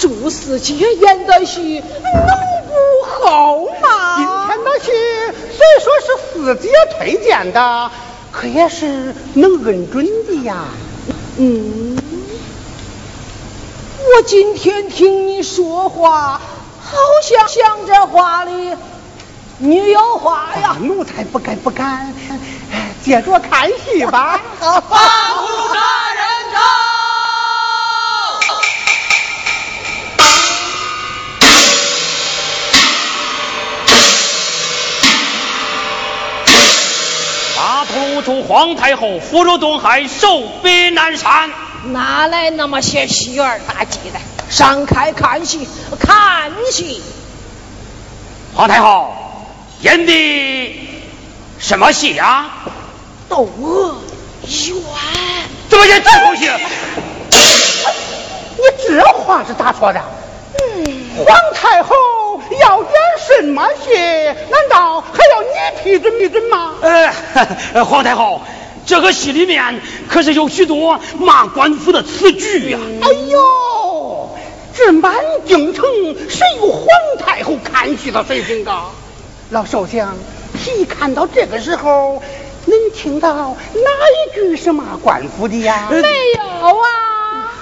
啊？朱四姐演的戏能不好吗？今天的戏虽说是四姐推荐的，可也是能认准的呀。嗯，我今天听你说话，好像像这话里你有话呀。奴才不敢不敢。接着看戏吧。好，八 出皇太后福如东海，受逼南山。哪来那么些戏院大鸡的？上开看戏，看戏。皇太后演的什么戏呀？窦娥冤，怎么演这出戏？你这话是咋说的？嗯皇太后要点什么戏？难道还要你批准批准吗？呃，皇太后，这个戏里面可是有许多骂官府的词句呀。哎呦，这满京城谁有皇太后看戏的水平啊？老首相，戏看到这个时候。能听到哪一句是骂官府的呀？没有啊。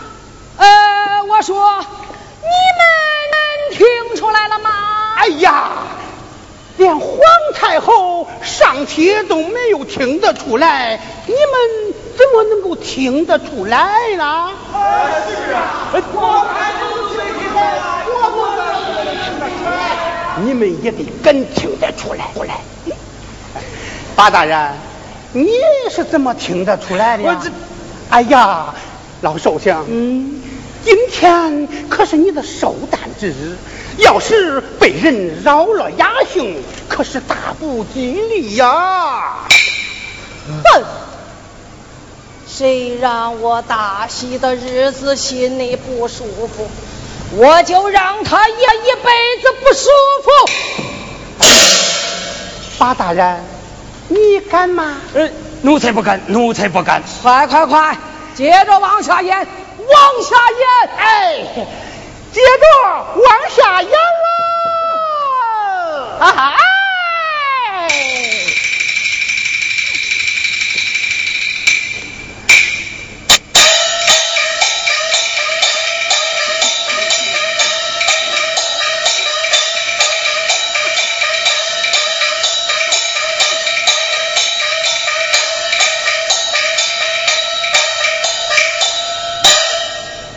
呃，我说你们听出来了吗？哎呀，连皇太后尚且都没有听得出来，你们怎么能够听得出来呢？你们也得敢听得出来。出来，八大人，你是怎么听得出来的呀？哎呀，老寿星，嗯，今天可是你的寿诞之日，要是被人扰了雅兴，可是大不吉利呀！哼，谁让我大喜的日子心里不舒服？我就让他也一辈子不舒服。八大人，你敢吗？呃，奴才不敢，奴才不敢。快快快，接着往下演，往下演。哎，接着往下演喽！啊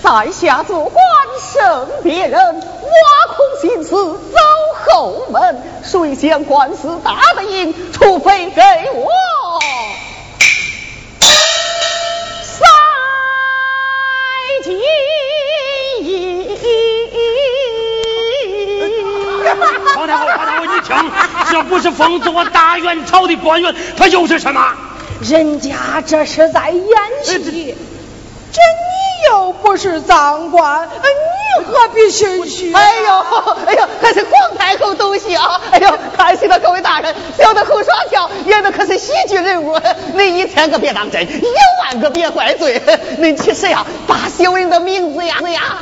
在下做官胜别人，挖空心思走后门，谁想官司打得赢，除非给我赛金皇太后，皇太后，你听，这不是封做我大元朝的官员，他又是什么？人家这是在演戏。这你又不是赃官，你何必心虚？哎呦，哎呦，可是皇太后东西啊！哎呦，看戏的各位大人，小的胡耍跳，演的可是喜剧人物，您一千个别当真，一万个别怪罪。您其实呀，把小人的名字呀，呀，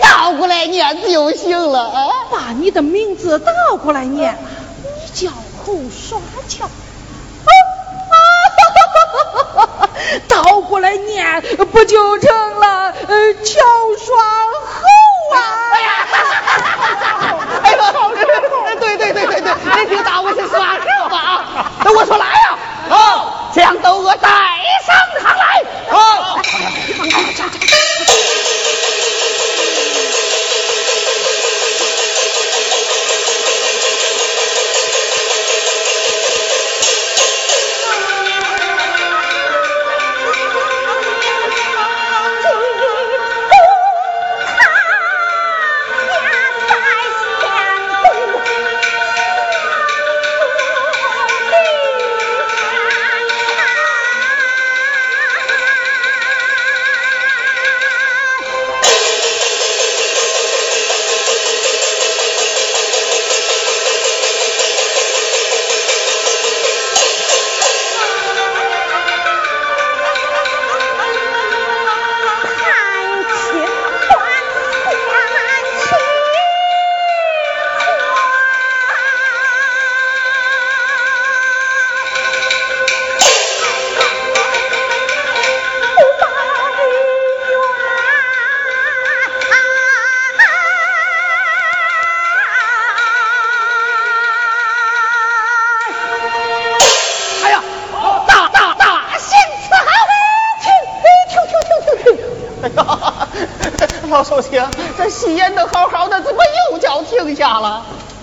倒过来念就行了。把你的名字倒过来念，你叫胡耍跳。倒过来念，不就成了乔双猴啊？哎呀，哎呦，对对对对对，你听大我是耍猴啊？那我说来呀，好，将窦娥带上堂来。好。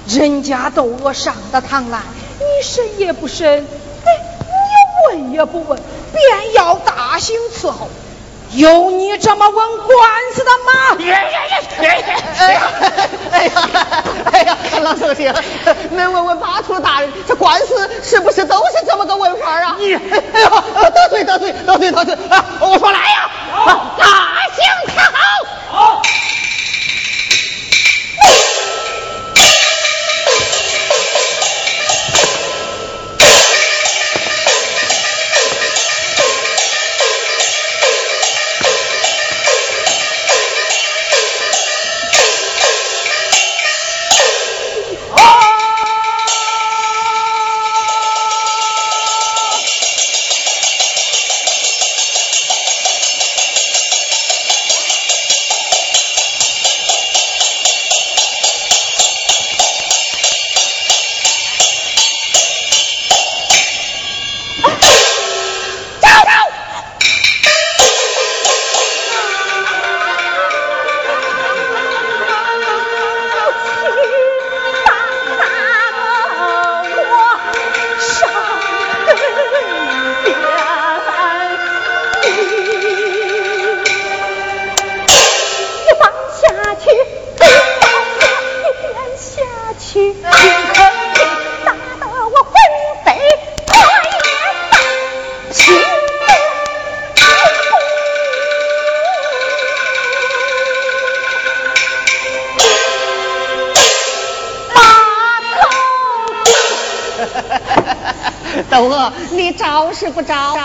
人家都我上的堂来，你审也不审，哎，你问也不问，便要大刑伺候，有你这么问官司的吗？哎呀哎呀哎呀！老寿星，能问问八图大人，这官司是不是都是这么个问法啊？你哎呦，得罪得罪得罪得罪啊！我说来呀，大不着？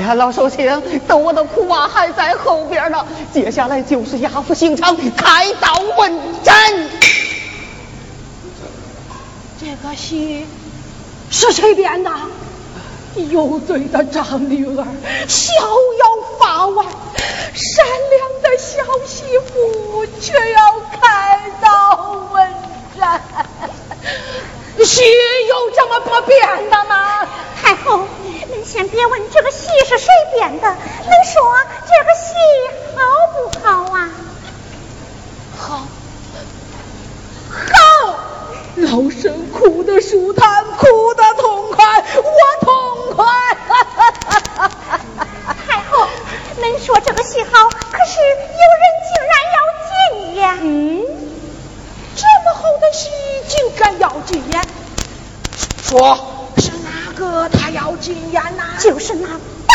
呀，老寿星，等我的苦啊还在后边呢。接下来就是押赴刑场，开刀问斩。这个戏是谁编的？有罪的长女儿逍遥法外，善良的小媳妇却要开刀问斩。戏有这么不编的吗？太后，您先别问这个戏是谁编的，您说这个戏好不好啊？好，好，老身哭得舒坦，哭得痛快，我痛快。太后，您说这个戏好，可是有人竟然要禁演。嗯，这么好的戏竟敢要禁演？说是哪个他要禁言呐、就是那八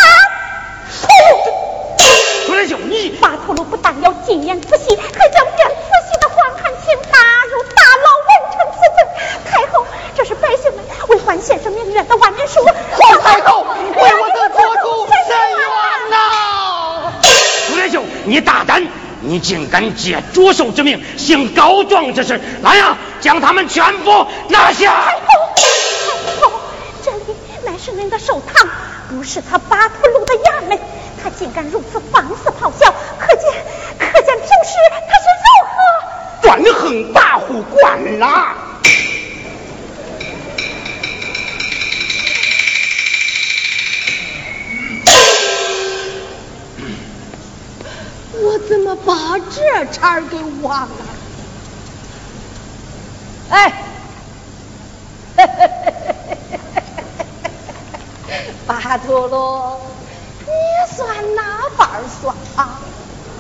出来就你，巴图鲁不但要禁演此戏，还将编此戏的黄汉卿打入大牢，问成此罪。太后，这是百姓们为还先生名冤的万年书。皇太后，为我的国主伸冤呐！朱连秀，你大胆！你竟敢借着手之名行告状之事！来呀，将他们全部拿下！的寿堂，不是他巴图鲁的衙门。他竟敢如此放肆咆哮，可见可见平时他是如何。专横跋扈惯了。我怎么把这茬儿给忘了？哎，阿陀罗，你算哪瓣儿算啊？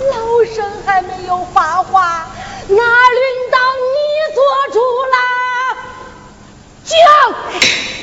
老身还没有发话，哪轮到你做主啦？讲。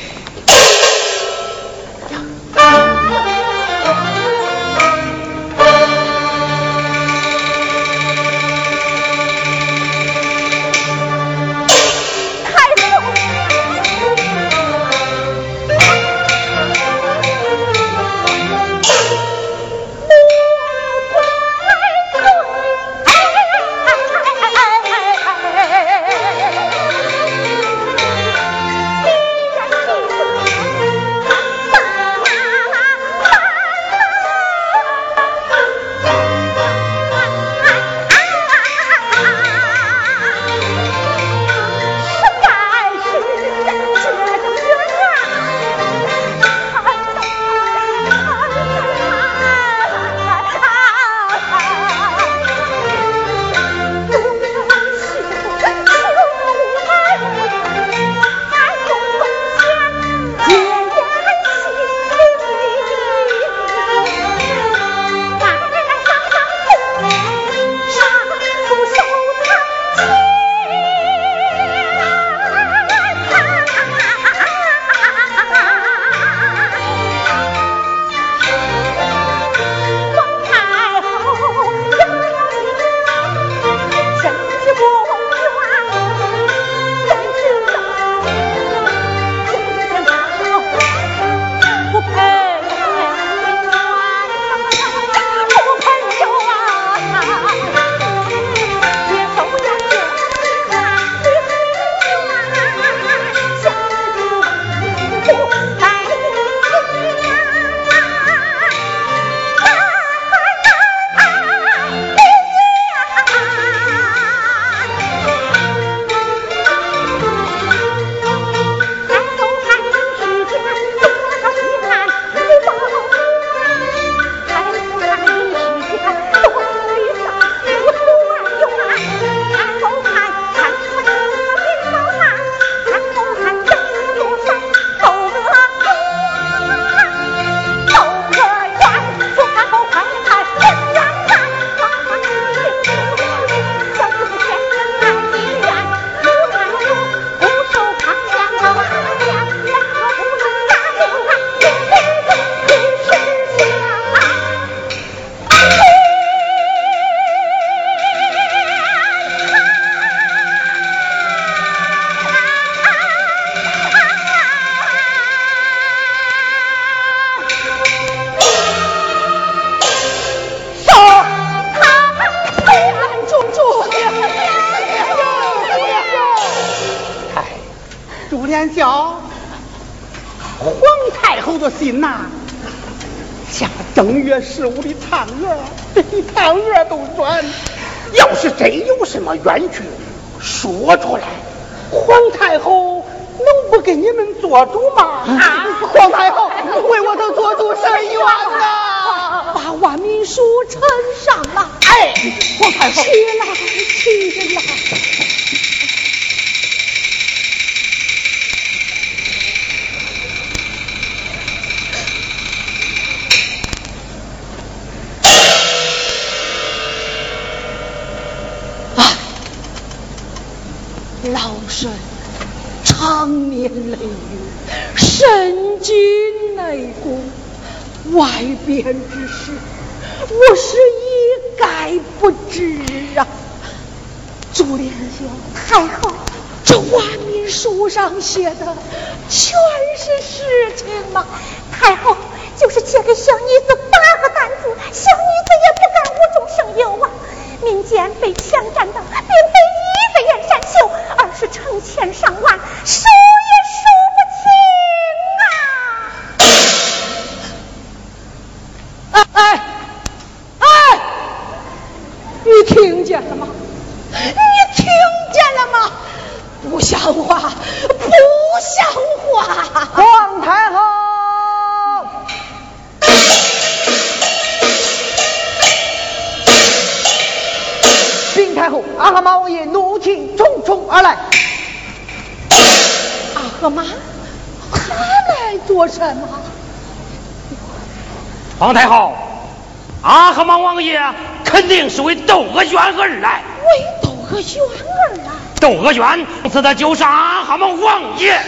上写的全是事情吗？太后，就是借给小女子八个担子，小女子也不敢无中生有啊。民间被强占的，并非一个燕山秀，而是成千上万，数也数不清啊！哎哎什么？皇太后，阿哈马王爷肯定是为窦娥冤而来。为窦娥冤而来？窦娥冤，死的就是阿哈马王爷。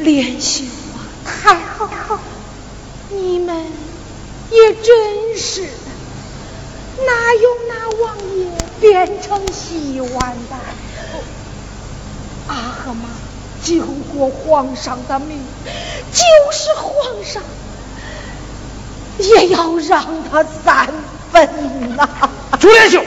莲秀啊，太后，你们也真是的，哪有那王爷变成洗碗的？阿合马救过皇上的命，就是皇上也要让他三分呐、朱连秀，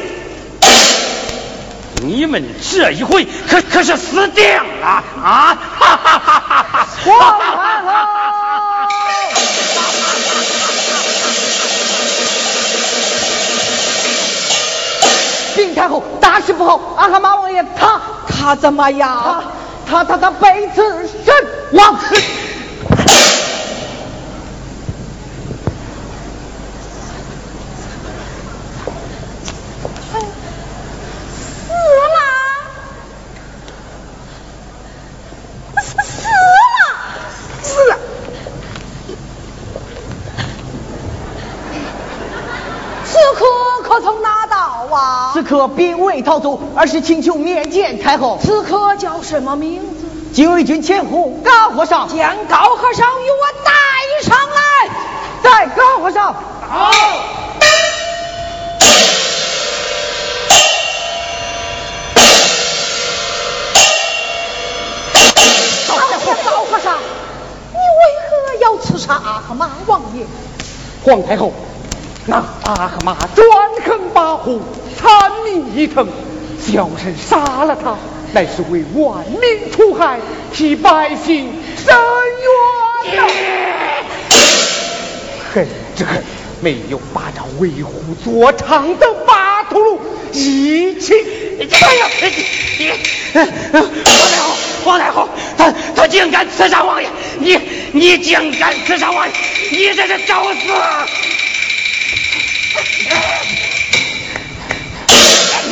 你们这一回可可是死定了啊！哈哈哈哈哈！皇太后。禀太后，大事不好！阿哈马王爷他他怎么样？他他他他被刺身亡。死了，死死了，死了。此刻可曾拿到啊？此刻并未逃走，而是请求面见太后。此刻叫什么名字？禁卫军前呼高和尚，将高和尚与我带上来。在高和尚。好。高和尚，你为何要刺杀阿合马王爷？皇太后，那阿合马专横跋扈，残民一腾，小人杀了他，乃是为万民除害，替百姓伸冤呐！恨之恨，没有把这为虎作伥的巴图鲁一起。哎呀，你皇太后，皇太后，他他竟敢刺杀王爷！你你竟敢刺杀王爷！你这是找死！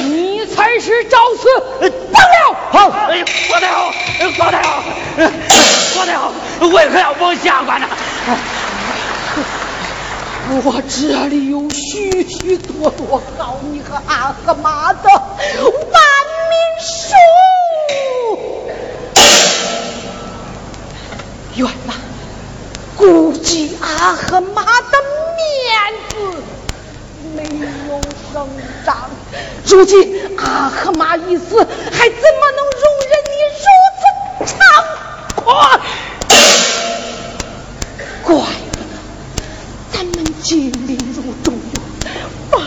你才是找死！好哎呀郭太后哎郭太后哎哎郭太后为何要往下官呢我这里有许许多多好你和阿和妈的万民书远了顾及阿和妈的面子呐！如今阿合马一死，还怎么能容忍你如此猖狂？怪不得咱们金陵如中原，万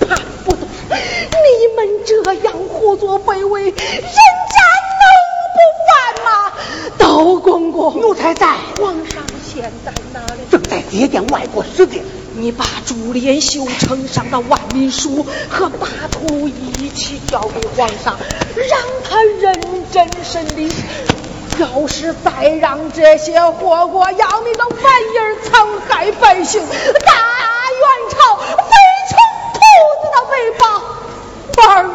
般不得。你们这样胡作非为，人家能不烦吗？道公公，奴才在，皇上现在哪里？正在接见外国使节。你把朱连秀呈上的万民书和大图一起交给皇上，让他认真审理。要是再让这些祸国殃民的玩意儿残害百姓，大元朝非从兔子的尾巴玩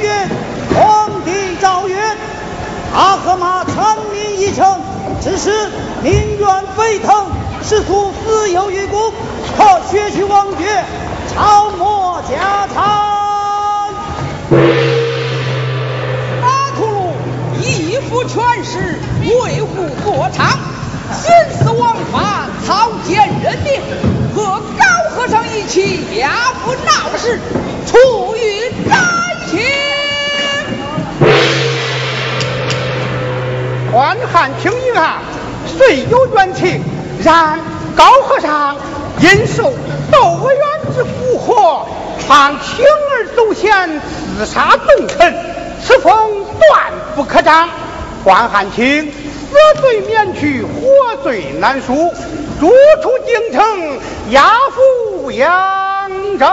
天承运，皇帝诏曰：阿合马残民一城，致使民怨沸腾，士卒死有余辜，可削去王爵，朝没家产。阿图鲁一夫权势，为虎作伥，徇私枉法，草菅人命，和高和尚一起压服闹事，处于斩刑。关汉卿一案虽有冤情，然高和尚因受窦娥冤之蛊惑，常铤而走险，刺杀重臣，此风断不可长。关汉卿死罪免去，活罪难赎，逐出京城，押赴扬州。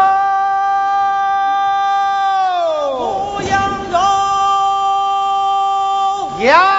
不扬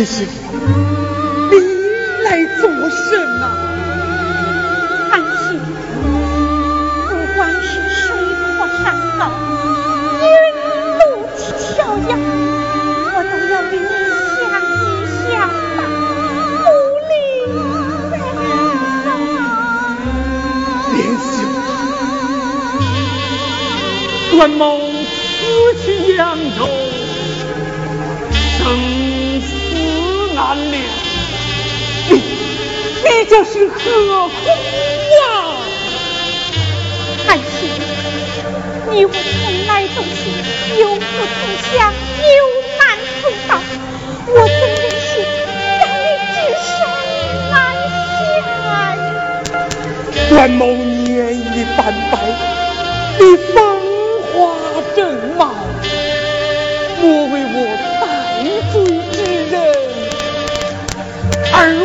天秀，你来做甚啊？韩青，不管是水阔山高，云路迢遥，我都要与你相依相伴，不离莲秀，分段某你这是何苦啊？韩青，你我从来都是有福同享，有难同当，我怎忍心让你只身难下呀？段某年已半百，你风华正茂，莫为我戴罪之人，而无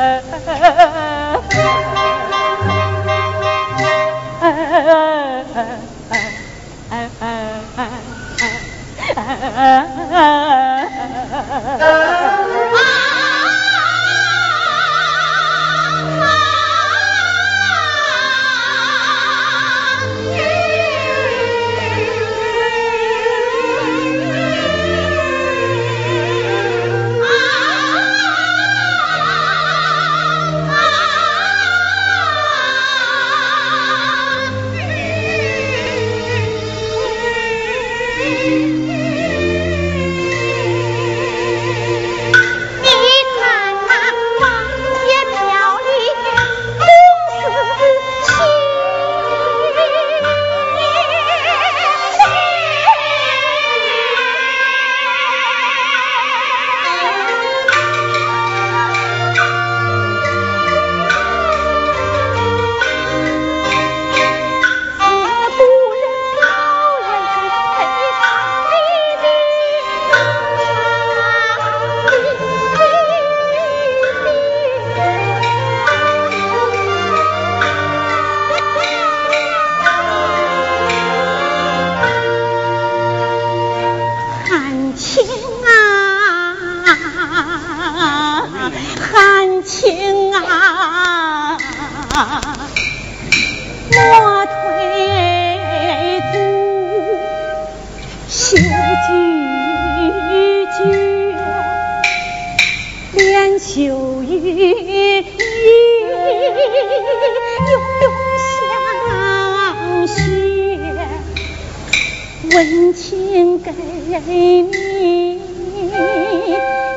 诶诶诶诶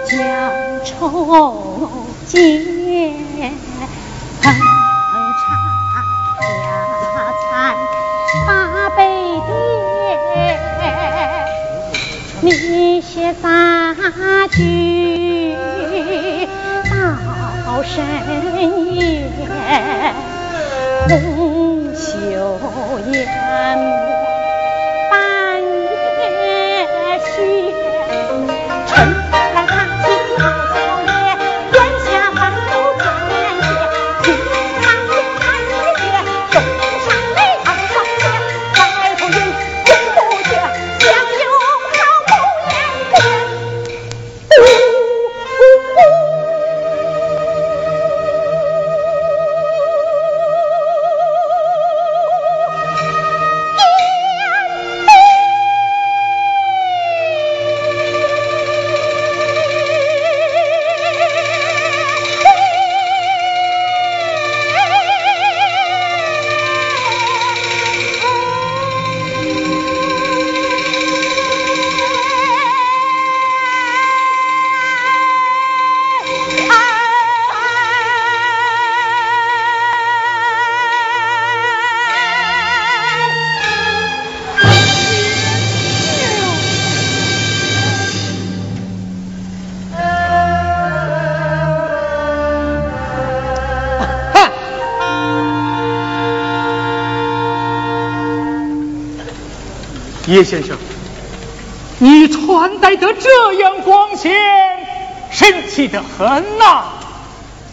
将愁尽。叶先生，你穿戴得这样光鲜，神气得很呐。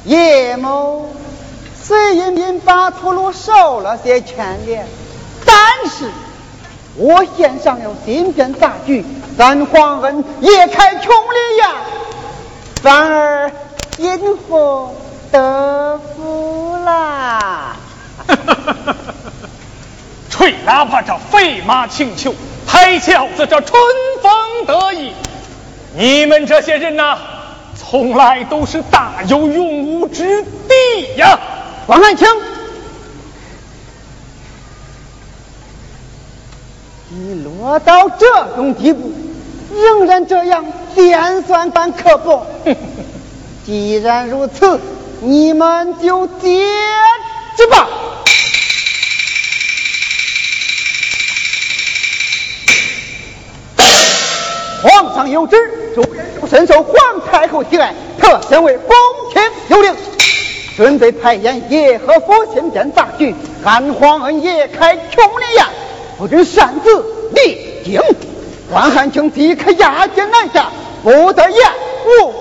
叶某虽因因巴图鲁受了些牵连，但是我献上了金鞭大举，咱皇恩也开穷里呀，反而因祸得福啦。吹喇叭这飞马请求，抬轿子这春风得意。你们这些人呐，从来都是大有用武之地呀！王汉卿，你落到这种地步，仍然这样尖酸般刻薄。既然如此，你们就接深受皇太后喜爱，特身为宫廷有令，准备派演叶和府新编杂剧，安皇恩夜开琼林宴，不准擅自离京。关汉卿即刻押解南下，不得延误。